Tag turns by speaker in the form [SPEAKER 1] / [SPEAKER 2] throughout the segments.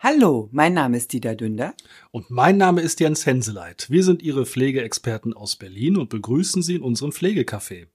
[SPEAKER 1] Hallo, mein Name ist Dieter Dünder.
[SPEAKER 2] Und mein Name ist Jens Henseleit. Wir sind Ihre Pflegeexperten aus Berlin und begrüßen Sie in unserem Pflegecafé.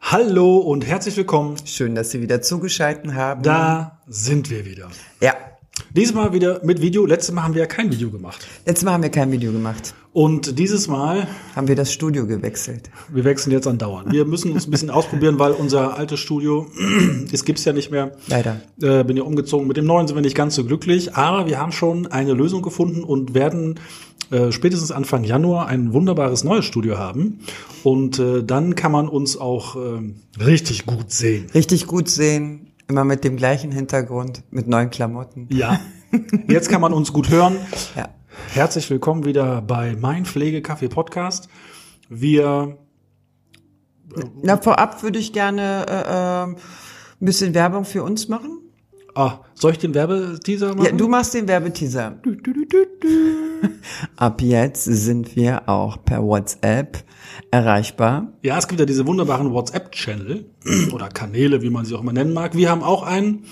[SPEAKER 2] Hallo und herzlich willkommen.
[SPEAKER 1] Schön, dass Sie wieder zugeschaltet haben.
[SPEAKER 2] Da sind wir wieder.
[SPEAKER 1] Ja.
[SPEAKER 2] Diesmal wieder mit Video. Letztes Mal haben wir ja kein Video gemacht.
[SPEAKER 1] Letztes Mal haben wir kein Video gemacht.
[SPEAKER 2] Und dieses Mal
[SPEAKER 1] haben wir das Studio gewechselt.
[SPEAKER 2] Wir wechseln jetzt andauernd. Wir müssen uns ein bisschen ausprobieren, weil unser altes Studio, es gibt's ja nicht mehr.
[SPEAKER 1] Leider.
[SPEAKER 2] Äh, bin ja umgezogen. Mit dem neuen sind wir nicht ganz so glücklich, aber wir haben schon eine Lösung gefunden und werden äh, spätestens Anfang Januar ein wunderbares neues Studio haben. Und äh, dann kann man uns auch äh, richtig gut sehen.
[SPEAKER 1] Richtig gut sehen. Immer mit dem gleichen Hintergrund, mit neuen Klamotten.
[SPEAKER 2] Ja. Jetzt kann man uns gut hören.
[SPEAKER 1] Ja.
[SPEAKER 2] Herzlich willkommen wieder bei Mein Pflegekaffee Podcast. Wir
[SPEAKER 1] Na, vorab würde ich gerne äh, äh, ein bisschen Werbung für uns machen.
[SPEAKER 2] Ah, soll ich den Werbeteaser machen?
[SPEAKER 1] Ja, du machst den Werbeteaser. Du, du, du, Ab jetzt sind wir auch per WhatsApp erreichbar.
[SPEAKER 2] Ja, es gibt ja diese wunderbaren WhatsApp-Channel oder Kanäle, wie man sie auch immer nennen mag. Wir haben auch einen.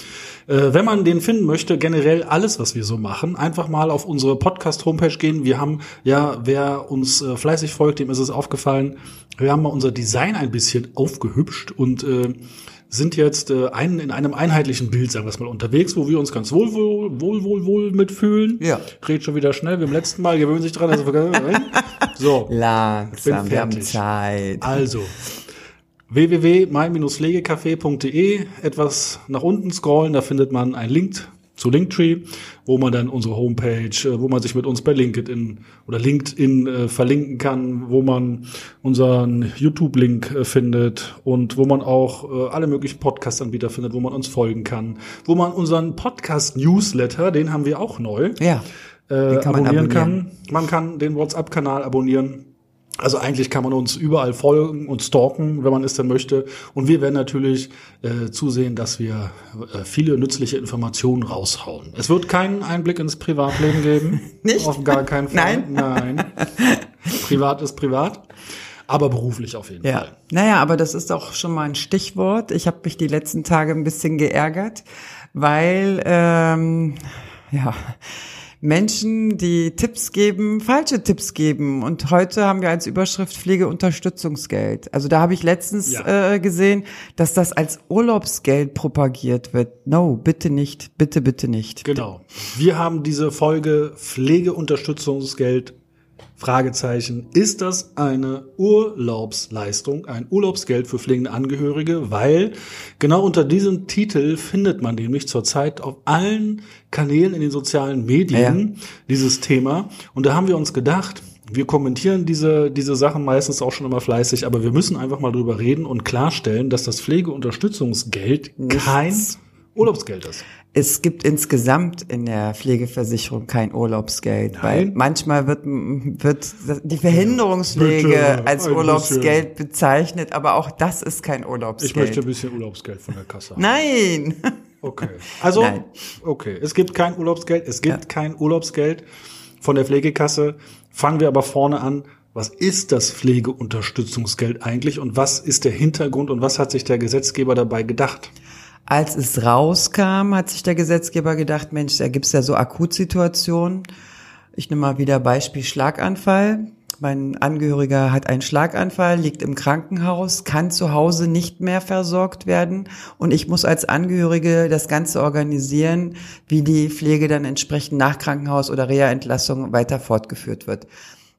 [SPEAKER 2] Äh, wenn man den finden möchte, generell alles, was wir so machen, einfach mal auf unsere Podcast-Homepage gehen. Wir haben ja, wer uns äh, fleißig folgt, dem ist es aufgefallen, wir haben mal unser Design ein bisschen aufgehübscht und äh, sind jetzt äh, ein, in einem einheitlichen Bild, sagen wir es mal, unterwegs, wo wir uns ganz wohl, wohl, wohl, wohl, wohl mitfühlen.
[SPEAKER 1] Ja.
[SPEAKER 2] Red schon wieder schnell, wie im letzten Mal, gewöhnen sich dran. Also, so.
[SPEAKER 1] Langsam, wir haben Zeit.
[SPEAKER 2] Also, www.mein-pflegecafé.de, etwas nach unten scrollen, da findet man einen Link zu Linktree, wo man dann unsere Homepage, äh, wo man sich mit uns bei LinkedIn oder LinkedIn äh, verlinken kann, wo man unseren YouTube-Link äh, findet und wo man auch äh, alle möglichen Podcast-Anbieter findet, wo man uns folgen kann, wo man unseren Podcast-Newsletter, den haben wir auch neu,
[SPEAKER 1] ja,
[SPEAKER 2] äh, abonnieren, man abonnieren kann. Man kann den WhatsApp-Kanal abonnieren. Also eigentlich kann man uns überall folgen und stalken, wenn man es denn möchte. Und wir werden natürlich äh, zusehen, dass wir äh, viele nützliche Informationen raushauen. Es wird keinen Einblick ins Privatleben geben.
[SPEAKER 1] Nicht?
[SPEAKER 2] Auf gar keinen
[SPEAKER 1] Nein?
[SPEAKER 2] Fall. Nein. privat ist privat. Aber beruflich auf jeden
[SPEAKER 1] ja.
[SPEAKER 2] Fall.
[SPEAKER 1] Naja, aber das ist auch schon mal ein Stichwort. Ich habe mich die letzten Tage ein bisschen geärgert, weil ähm, ja Menschen, die Tipps geben, falsche Tipps geben. Und heute haben wir als Überschrift Pflegeunterstützungsgeld. Also da habe ich letztens
[SPEAKER 2] Ja.
[SPEAKER 1] äh, gesehen, dass das als Urlaubsgeld propagiert wird. No, bitte nicht, bitte, bitte nicht.
[SPEAKER 2] Genau. Wir haben diese Folge Pflegeunterstützungsgeld Fragezeichen. Ist das eine Urlaubsleistung, ein Urlaubsgeld für pflegende Angehörige? Weil genau unter diesem Titel findet man nämlich zurzeit auf allen Kanälen in den sozialen Medien dieses Thema. Und da haben wir uns gedacht, wir kommentieren diese, diese Sachen meistens auch schon immer fleißig, aber wir müssen einfach mal drüber reden und klarstellen, dass das Pflegeunterstützungsgeld kein Urlaubsgeld ist.
[SPEAKER 1] Es gibt insgesamt in der Pflegeversicherung kein Urlaubsgeld, weil
[SPEAKER 2] Nein?
[SPEAKER 1] manchmal wird, wird die Verhinderungspflege
[SPEAKER 2] Bitte,
[SPEAKER 1] als Urlaubsgeld bezeichnet, aber auch das ist kein
[SPEAKER 2] Ich
[SPEAKER 1] Urlaubsgeld.
[SPEAKER 2] möchte ein bisschen Urlaubsgeld von der Kasse. haben.
[SPEAKER 1] Nein!
[SPEAKER 2] Okay. Also,
[SPEAKER 1] Nein.
[SPEAKER 2] okay. Es gibt kein Urlaubsgeld. Es gibt kein Urlaubsgeld von der Pflegekasse. Fangen wir aber vorne an. Was ist das Pflegeunterstützungsgeld eigentlich und was ist der Hintergrund und was hat sich der Gesetzgeber dabei gedacht?
[SPEAKER 1] Als es rauskam, hat sich der Gesetzgeber gedacht, Mensch, da gibt's ja so Akutsituationen. Ich nehme mal wieder Beispiel Schlaganfall. Mein Angehöriger hat einen Schlaganfall, liegt im Krankenhaus, kann zu Hause nicht mehr versorgt werden und ich muss als Angehörige das Ganze organisieren, wie die Pflege dann entsprechend nach Krankenhaus oder Reha-Entlassung weiter fortgeführt wird.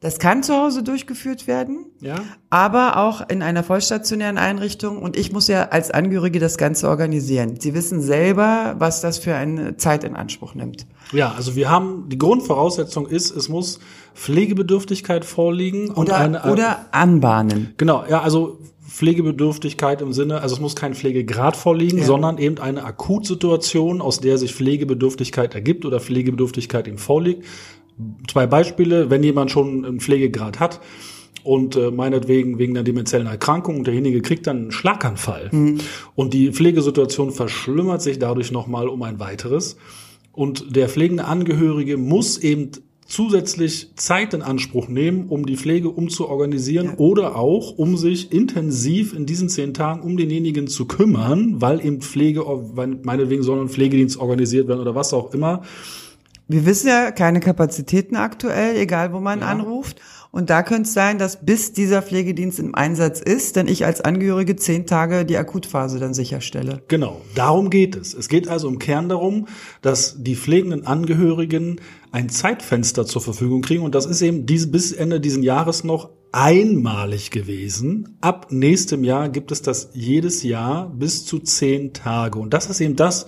[SPEAKER 1] Das kann zu Hause durchgeführt werden
[SPEAKER 2] Ja?
[SPEAKER 1] aber auch in einer vollstationären Einrichtung und ich muss ja als Angehörige das Ganze organisieren. Sie wissen selber, was das für eine Zeit in Anspruch nimmt.
[SPEAKER 2] Ja, also wir haben, die Grundvoraussetzung ist, es muss Pflegebedürftigkeit vorliegen und
[SPEAKER 1] Oder,
[SPEAKER 2] eine,
[SPEAKER 1] oder anbahnen.
[SPEAKER 2] Genau, ja, also Pflegebedürftigkeit im Sinne, also es muss kein Pflegegrad vorliegen,
[SPEAKER 1] Ja.
[SPEAKER 2] sondern eben eine Akutsituation, aus der sich Pflegebedürftigkeit ergibt oder Pflegebedürftigkeit ihm vorliegt. Zwei Beispiele, wenn jemand schon einen Pflegegrad hat und äh, meinetwegen wegen einer demenziellen Erkrankung und derjenige kriegt dann einen Schlaganfall und die Pflegesituation verschlimmert sich dadurch nochmal um ein weiteres und der pflegende Angehörige muss eben zusätzlich Zeit in Anspruch nehmen, um die Pflege umzuorganisieren ja. oder auch, um sich intensiv in diesen zehn Tagen um denjenigen zu kümmern, weil eben Pflege, meinetwegen soll ein Pflegedienst organisiert werden oder was auch immer.
[SPEAKER 1] Wir wissen ja keine Kapazitäten aktuell, egal wo man ja. anruft. Und da könnte es sein, dass bis dieser Pflegedienst im Einsatz ist, denn ich als Angehörige zehn Tage die Akutphase dann sicherstelle.
[SPEAKER 2] Genau, darum geht es. Es geht also im Kern darum, dass die pflegenden Angehörigen ein Zeitfenster zur Verfügung kriegen. Und das ist eben diese, bis Ende diesen Jahres noch einmalig gewesen. Ab nächstem Jahr gibt es das jedes Jahr bis zu zehn Tage. Und das ist eben das,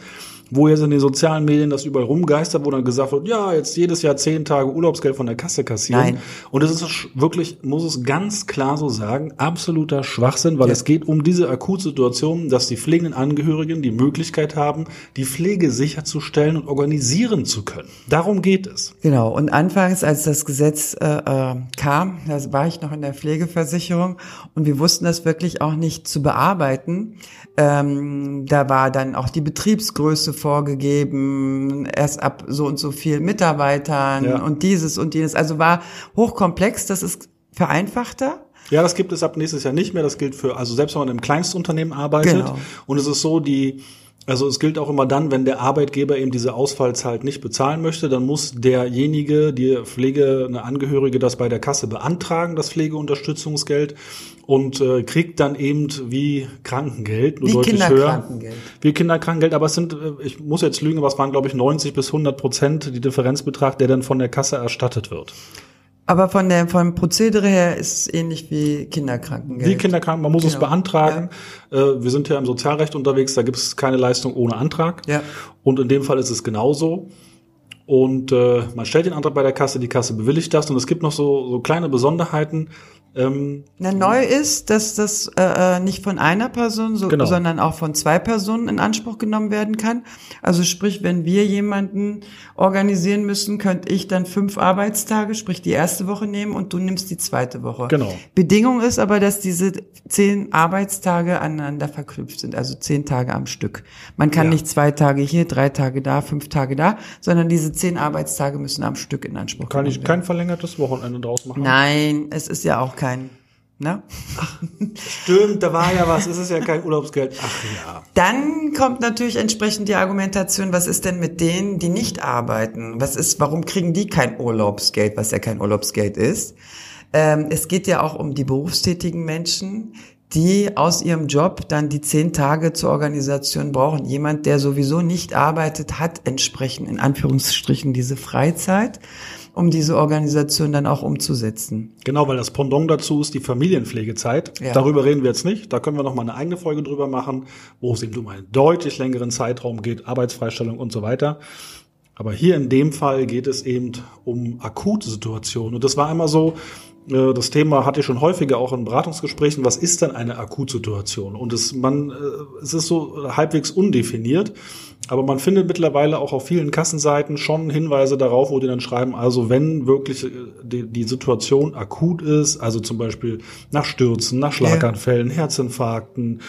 [SPEAKER 2] wo jetzt in den sozialen Medien das überall rumgeistert, wo dann gesagt wird, ja, jetzt jedes Jahr zehn Tage Urlaubsgeld von der Kasse kassieren. Nein. Und das ist wirklich, muss es ganz klar so sagen, absoluter Schwachsinn, weil ja. es geht um diese Akutsituation, dass die pflegenden Angehörigen die Möglichkeit haben, die Pflege sicherzustellen und organisieren zu können. Darum geht es.
[SPEAKER 1] Genau. Und anfangs, als das Gesetz äh, äh, kam, da war ich noch in der Pflegeversicherung und wir wussten das wirklich auch nicht zu bearbeiten. Ähm, da war dann auch die Betriebsgröße vorgegeben, erst ab so und so viel Mitarbeitern ja. und dieses und jenes. Also war hochkomplex, das ist vereinfachter.
[SPEAKER 2] Ja, das gibt es ab nächstes Jahr nicht mehr. Das gilt für, also selbst wenn man im Kleinstunternehmen arbeitet. Genau. Und es ist so, die, also es gilt auch immer dann, wenn der Arbeitgeber eben diese Ausfallzeit nicht bezahlen möchte, dann muss derjenige, die Pflege, eine Angehörige das bei der Kasse beantragen, das Pflegeunterstützungsgeld und äh, kriegt dann eben wie Krankengeld,
[SPEAKER 1] nur wie deutlich Kinderkrankengeld. höher.
[SPEAKER 2] Wie Kinderkrankengeld. Aber es sind, äh, ich muss jetzt lügen, aber es waren glaube ich 90 bis 100 Prozent die Differenzbetrag, der dann von der Kasse erstattet wird.
[SPEAKER 1] Aber von der, vom Prozedere her ist es ähnlich wie Kinderkrankengeld.
[SPEAKER 2] Wie Kinderkranken, man muss genau. es beantragen. Ja. Äh, wir sind ja im Sozialrecht unterwegs, da gibt es keine Leistung ohne Antrag. Ja. Und in dem Fall ist es genauso. Und äh, man stellt den Antrag bei der Kasse, die Kasse bewilligt das und es gibt noch so, so kleine Besonderheiten.
[SPEAKER 1] Ähm, Na, neu ist, dass das äh, äh, nicht von einer Person, so, genau. sondern auch von zwei Personen in Anspruch genommen werden kann. Also sprich, wenn wir jemanden organisieren müssen, könnte ich dann fünf Arbeitstage, sprich die erste Woche nehmen und du nimmst die zweite Woche.
[SPEAKER 2] Genau.
[SPEAKER 1] Bedingung ist aber, dass diese zehn Arbeitstage aneinander verknüpft sind, also zehn Tage am Stück. Man kann ja. nicht zwei Tage hier, drei Tage da, fünf Tage da, sondern diese zehn Arbeitstage müssen am Stück in Anspruch
[SPEAKER 2] kann genommen werden. Kann ich kein verlängertes Wochenende draus machen?
[SPEAKER 1] Nein, es ist ja auch kein Ne?
[SPEAKER 2] Ach, stimmt, da war ja was, es ist ja kein Urlaubsgeld. Ach ja.
[SPEAKER 1] Dann kommt natürlich entsprechend die Argumentation, was ist denn mit denen, die nicht arbeiten? Was ist, warum kriegen die kein Urlaubsgeld, was ja kein Urlaubsgeld ist? Ähm, es geht ja auch um die berufstätigen Menschen, die aus ihrem Job dann die zehn Tage zur Organisation brauchen. Jemand, der sowieso nicht arbeitet, hat entsprechend in Anführungsstrichen diese Freizeit um diese Organisation dann auch umzusetzen.
[SPEAKER 2] Genau, weil das Pendant dazu ist die Familienpflegezeit. Ja. Darüber reden wir jetzt nicht. Da können wir noch mal eine eigene Folge drüber machen, wo es eben um einen deutlich längeren Zeitraum geht, Arbeitsfreistellung und so weiter. Aber hier in dem Fall geht es eben um akute Situationen. Und das war immer so, das Thema hatte ich schon häufiger auch in Beratungsgesprächen. Was ist denn eine Akutsituation? Und es, man, äh, es ist so halbwegs undefiniert. Aber man findet mittlerweile auch auf vielen Kassenseiten schon Hinweise darauf, wo die dann schreiben, also wenn wirklich äh, die, die Situation akut ist, also zum Beispiel nach Stürzen, nach Schlaganfällen, ja. Herzinfarkten,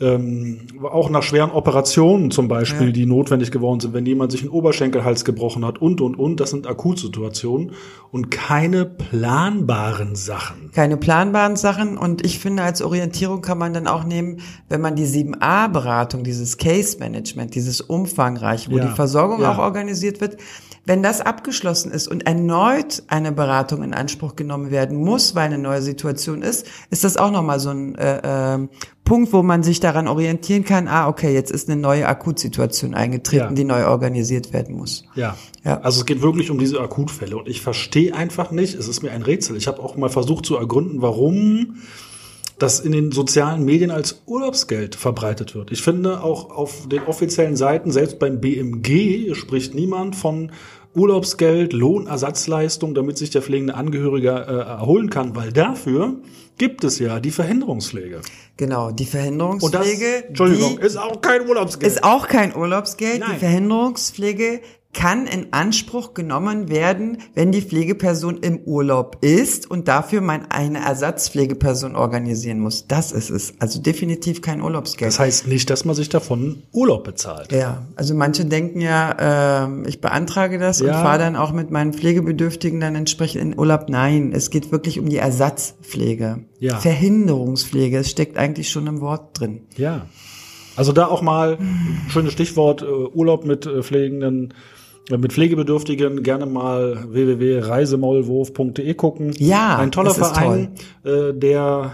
[SPEAKER 2] ähm, auch nach schweren Operationen zum Beispiel, ja. die notwendig geworden sind, wenn jemand sich einen Oberschenkelhals gebrochen hat und, und, und, das sind Akutsituationen und keine planbaren Sachen.
[SPEAKER 1] Keine planbaren Sachen und ich finde, als Orientierung kann man dann auch nehmen, wenn man die 7a-Beratung, dieses Case-Management, dieses umfangreich, wo ja. die Versorgung ja. auch organisiert wird, wenn das abgeschlossen ist und erneut eine Beratung in Anspruch genommen werden muss, weil eine neue Situation ist, ist das auch nochmal so ein äh, äh, Punkt, wo man sich daran orientieren kann, ah, okay, jetzt ist eine neue Akutsituation eingetreten, ja. die neu organisiert werden muss.
[SPEAKER 2] Ja. ja. Also es geht wirklich um diese Akutfälle und ich verstehe einfach nicht, es ist mir ein Rätsel. Ich habe auch mal versucht zu ergründen, warum das in den sozialen Medien als Urlaubsgeld verbreitet wird. Ich finde auch auf den offiziellen Seiten, selbst beim BMG, spricht niemand von Urlaubsgeld, Lohnersatzleistung, damit sich der pflegende Angehörige äh, erholen kann, weil dafür gibt es ja die Verhinderungspflege.
[SPEAKER 1] Genau, die Verhinderungspflege.
[SPEAKER 2] Das, Entschuldigung, ist auch kein Urlaubsgeld.
[SPEAKER 1] Ist auch kein Urlaubsgeld. Nein. Die Verhinderungspflege kann in Anspruch genommen werden, wenn die Pflegeperson im Urlaub ist und dafür man eine Ersatzpflegeperson organisieren muss. Das ist es. Also definitiv kein Urlaubsgeld.
[SPEAKER 2] Das heißt nicht, dass man sich davon Urlaub bezahlt.
[SPEAKER 1] Ja, also manche denken ja, äh, ich beantrage das
[SPEAKER 2] Ja.
[SPEAKER 1] und fahre dann auch mit meinen Pflegebedürftigen dann entsprechend in Urlaub. Nein, es geht wirklich um die Ersatzpflege.
[SPEAKER 2] Ja.
[SPEAKER 1] Verhinderungspflege, es steckt eigentlich schon im Wort drin.
[SPEAKER 2] Ja. Also da auch mal schönes Stichwort äh, Urlaub mit äh, Pflegenden, mit Pflegebedürftigen gerne mal www.reisemaulwurf.de gucken.
[SPEAKER 1] Ja,
[SPEAKER 2] ein toller Verein, äh, der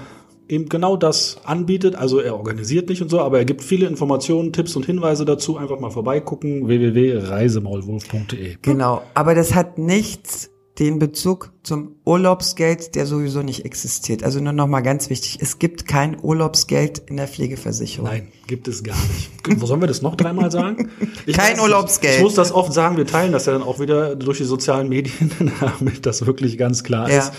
[SPEAKER 2] eben genau das anbietet. Also er organisiert nicht und so, aber er gibt viele Informationen, Tipps und Hinweise dazu. Einfach mal vorbeigucken www.reisemaulwurf.de.
[SPEAKER 1] Genau, aber das hat nichts den Bezug zum Urlaubsgeld, der sowieso nicht existiert. Also nur noch mal ganz wichtig, es gibt kein Urlaubsgeld in der Pflegeversicherung.
[SPEAKER 2] Nein, gibt es gar nicht. Wo sollen wir das noch dreimal sagen? Ich
[SPEAKER 1] Kein
[SPEAKER 2] weiß,
[SPEAKER 1] Urlaubsgeld.
[SPEAKER 2] Ich muss das oft sagen, wir teilen das ja dann auch wieder durch die sozialen Medien, damit das wirklich ganz klar
[SPEAKER 1] Ja.
[SPEAKER 2] ist.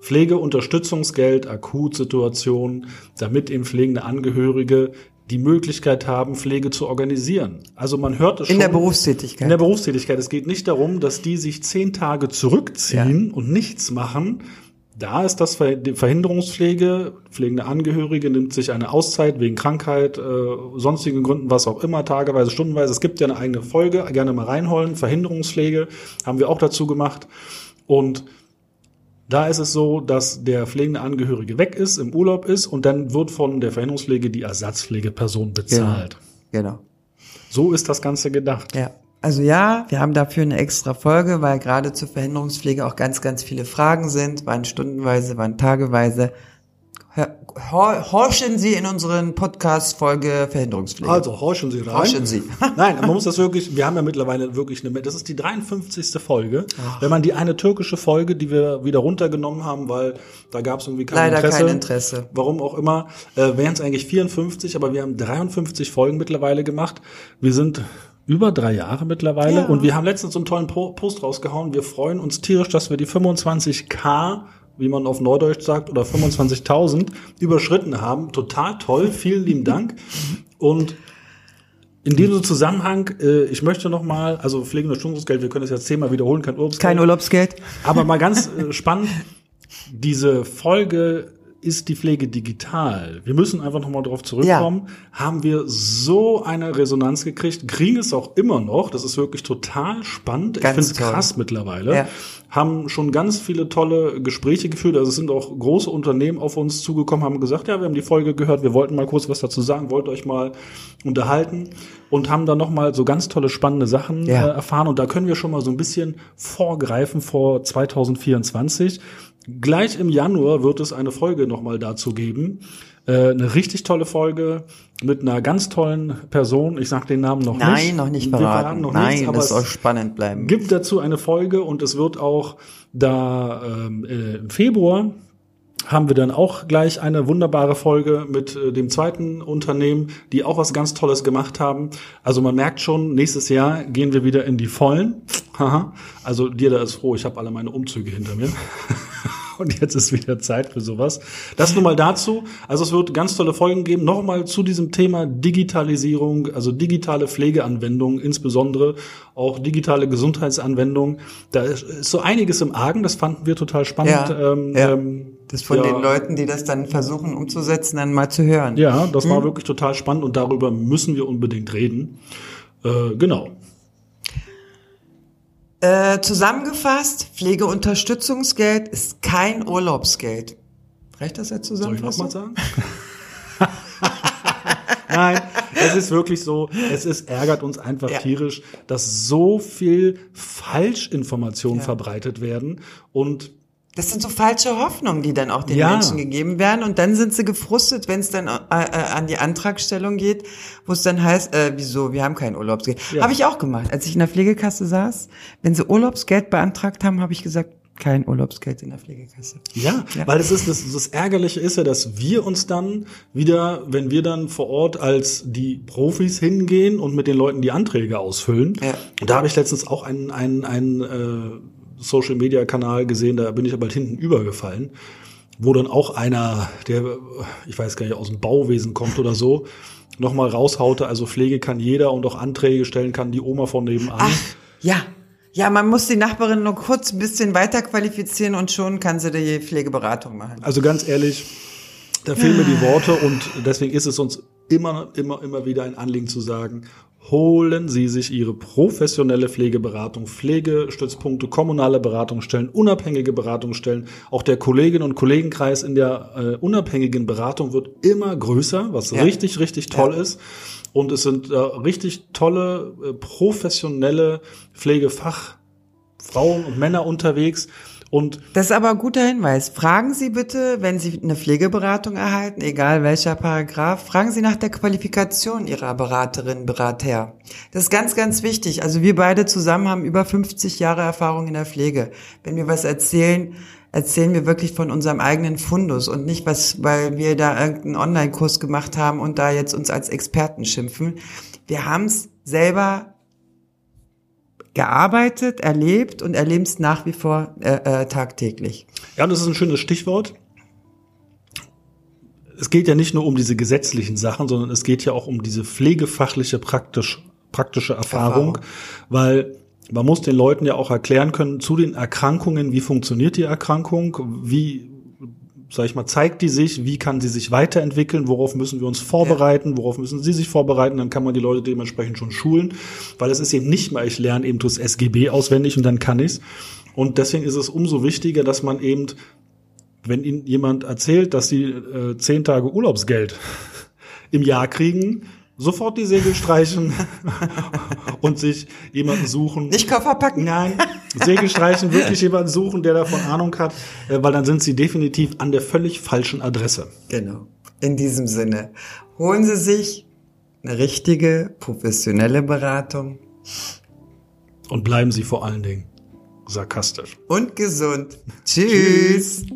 [SPEAKER 2] Pflegeunterstützungsgeld, Akutsituation, damit eben pflegende Angehörige die Möglichkeit haben, Pflege zu organisieren. Also man hört es schon.
[SPEAKER 1] In der Berufstätigkeit.
[SPEAKER 2] In der Berufstätigkeit. Es geht nicht darum, dass die sich zehn Tage zurückziehen und nichts machen. Da ist das Verhinderungspflege. Pflegende Angehörige nimmt sich eine Auszeit wegen Krankheit, äh, sonstigen Gründen, was auch immer, tageweise, stundenweise. Es gibt ja eine eigene Folge, gerne mal reinholen. Verhinderungspflege haben wir auch dazu gemacht. Und da ist es so, dass der pflegende Angehörige weg ist, im Urlaub ist und dann wird von der Verhinderungspflege die Ersatzpflegeperson bezahlt.
[SPEAKER 1] Genau.
[SPEAKER 2] So ist das Ganze gedacht.
[SPEAKER 1] Ja. Also ja, wir haben dafür eine extra Folge, weil gerade zur Verhinderungspflege auch ganz, ganz viele Fragen sind, wann stundenweise, wann tageweise. Horchen Sie in unseren Podcast-Folge Verhinderungspflege.
[SPEAKER 2] Also horchen Sie rein.
[SPEAKER 1] Horchen Sie.
[SPEAKER 2] Nein, man muss das wirklich, wir haben ja mittlerweile wirklich eine, das ist die 53. Folge. Wenn man die eine türkische Folge, die wir wieder runtergenommen haben, weil da gab es irgendwie kein
[SPEAKER 1] Leider
[SPEAKER 2] Interesse.
[SPEAKER 1] kein Interesse.
[SPEAKER 2] Warum auch immer, äh, wären es eigentlich 54, aber wir haben 53 Folgen mittlerweile gemacht. Wir sind über drei Jahre mittlerweile
[SPEAKER 1] Ja.
[SPEAKER 2] und wir haben letztens so einen tollen Po- Post rausgehauen. Wir freuen uns tierisch, dass wir die 25k wie man auf Neudeutsch sagt, oder 25.000 überschritten haben. Total toll, vielen lieben Dank. Und in diesem Zusammenhang, äh, ich möchte noch mal, also pflegende Stundungsgeld, wir können das jetzt zehnmal wiederholen, kein Urlaubsgeld.
[SPEAKER 1] Kein Urlaubsgeld.
[SPEAKER 2] Aber mal ganz äh, spannend, diese Folge ist die Pflege digital. Wir müssen einfach noch mal drauf zurückkommen. Haben wir so eine Resonanz gekriegt, kriegen es auch immer noch. Das ist wirklich total spannend.
[SPEAKER 1] Ganz
[SPEAKER 2] ich finde es krass mittlerweile.
[SPEAKER 1] Ja.
[SPEAKER 2] Haben schon ganz viele tolle Gespräche geführt. Also es sind auch große Unternehmen auf uns zugekommen, haben gesagt, ja, wir haben die Folge gehört, wir wollten mal kurz was dazu sagen, wollt euch mal unterhalten und haben dann noch mal so ganz tolle spannende Sachen
[SPEAKER 1] Ja.
[SPEAKER 2] äh, erfahren. Und da können wir schon mal so ein bisschen vorgreifen vor 2024. Gleich im Januar wird es eine Folge nochmal dazu geben. Äh, eine richtig tolle Folge mit einer ganz tollen Person. Ich sag den Namen noch nicht.
[SPEAKER 1] Nein, noch nicht verraten.
[SPEAKER 2] noch
[SPEAKER 1] Nein,
[SPEAKER 2] nichts, aber
[SPEAKER 1] das
[SPEAKER 2] es
[SPEAKER 1] soll spannend bleiben.
[SPEAKER 2] gibt dazu eine Folge und es wird auch da ähm, äh, im Februar haben wir dann auch gleich eine wunderbare Folge mit äh, dem zweiten Unternehmen, die auch was ganz Tolles gemacht haben. Also man merkt schon, nächstes Jahr gehen wir wieder in die Vollen. Haha. also dir da ist froh, ich habe alle meine Umzüge hinter mir. Und jetzt ist wieder Zeit für sowas. Das nur mal dazu. Also es wird ganz tolle Folgen geben. Nochmal zu diesem Thema Digitalisierung, also digitale Pflegeanwendungen, insbesondere auch digitale Gesundheitsanwendungen. Da ist so einiges im Argen. Das fanden wir total spannend.
[SPEAKER 1] Ja,
[SPEAKER 2] ähm,
[SPEAKER 1] ja.
[SPEAKER 2] ähm,
[SPEAKER 1] Das von
[SPEAKER 2] ja,
[SPEAKER 1] den Leuten, die das dann versuchen umzusetzen, dann mal zu hören.
[SPEAKER 2] Ja, das
[SPEAKER 1] Hm.
[SPEAKER 2] war wirklich total spannend und darüber müssen wir unbedingt reden. Äh, genau.
[SPEAKER 1] Äh, zusammengefasst, Pflegeunterstützungsgeld ist kein Urlaubsgeld. Reicht das jetzt
[SPEAKER 2] Soll ich nochmal sagen? Nein, es ist wirklich so, es ist, ärgert uns einfach
[SPEAKER 1] Ja.
[SPEAKER 2] tierisch, dass so viel Falschinformationen
[SPEAKER 1] Ja.
[SPEAKER 2] verbreitet werden und
[SPEAKER 1] Das sind so falsche Hoffnungen, die dann auch den
[SPEAKER 2] Ja.
[SPEAKER 1] Menschen gegeben werden. Und dann sind sie gefrustet, wenn es dann äh, äh, an die Antragstellung geht, wo es dann heißt, äh, wieso, wir haben kein Urlaubsgeld.
[SPEAKER 2] Ja.
[SPEAKER 1] Habe ich auch gemacht. Als ich in der Pflegekasse saß, wenn sie Urlaubsgeld beantragt haben, habe ich gesagt, kein Urlaubsgeld in der Pflegekasse.
[SPEAKER 2] Ja,
[SPEAKER 1] Ja.
[SPEAKER 2] weil es ist das, das Ärgerliche ist ja, dass wir uns dann wieder, wenn wir dann vor Ort als die Profis hingehen und mit den Leuten die Anträge ausfüllen.
[SPEAKER 1] Ja.
[SPEAKER 2] Und da habe ich letztens auch einen, einen, einen äh, Social Media Kanal gesehen, da bin ich aber halt hinten übergefallen, wo dann auch einer, der, ich weiß gar nicht, aus dem Bauwesen kommt oder so, nochmal raushaute, also Pflege kann jeder und auch Anträge stellen kann die Oma von nebenan.
[SPEAKER 1] Ja, ja, man muss die Nachbarin nur kurz ein bisschen weiter qualifizieren und schon kann sie die Pflegeberatung machen.
[SPEAKER 2] Also ganz ehrlich, da fehlen mir die Worte und deswegen ist es uns immer, immer, immer wieder ein Anliegen zu sagen, holen Sie sich Ihre professionelle Pflegeberatung, Pflegestützpunkte, kommunale Beratungsstellen, unabhängige Beratungsstellen. Auch der Kolleginnen- und Kollegenkreis in der äh, unabhängigen Beratung wird immer größer, was ja. richtig, richtig toll ja. ist. Und es sind äh, richtig tolle, äh, professionelle Pflegefachfrauen und Männer unterwegs. Und
[SPEAKER 1] das ist aber ein guter Hinweis. Fragen Sie bitte, wenn Sie eine Pflegeberatung erhalten, egal welcher Paragraph, fragen Sie nach der Qualifikation Ihrer Beraterin, Berater. Das ist ganz, ganz wichtig. Also wir beide zusammen haben über 50 Jahre Erfahrung in der Pflege. Wenn wir was erzählen, erzählen wir wirklich von unserem eigenen Fundus und nicht was, weil wir da irgendeinen Online-Kurs gemacht haben und da jetzt uns als Experten schimpfen. Wir haben es selber gearbeitet, erlebt und erleben es nach wie vor äh, äh, tagtäglich.
[SPEAKER 2] Ja, das ist ein schönes Stichwort. Es geht ja nicht nur um diese gesetzlichen Sachen, sondern es geht ja auch um diese pflegefachliche praktisch, praktische Erfahrung, Erfahrung. weil man muss den Leuten ja auch erklären können zu den Erkrankungen, wie funktioniert die Erkrankung, wie sag ich mal, zeigt die sich, wie kann sie sich weiterentwickeln, worauf müssen wir uns vorbereiten, worauf müssen sie sich vorbereiten, dann kann man die Leute dementsprechend schon schulen, weil es ist eben nicht mal, ich lerne eben das SGB auswendig und dann kann ich's. Und deswegen ist es umso wichtiger, dass man eben, wenn Ihnen jemand erzählt, dass Sie äh, zehn Tage Urlaubsgeld im Jahr kriegen, sofort die Segel streichen und sich jemanden suchen.
[SPEAKER 1] Nicht Koffer packen.
[SPEAKER 2] Nein, Segel streichen, wirklich jemanden suchen, der davon Ahnung hat, äh, weil dann sind sie definitiv an der völlig falschen Adresse.
[SPEAKER 1] Genau. In diesem Sinne, holen Sie sich eine richtige, professionelle Beratung.
[SPEAKER 2] Und bleiben Sie vor allen Dingen sarkastisch.
[SPEAKER 1] Und gesund. Tschüss. Tschüss.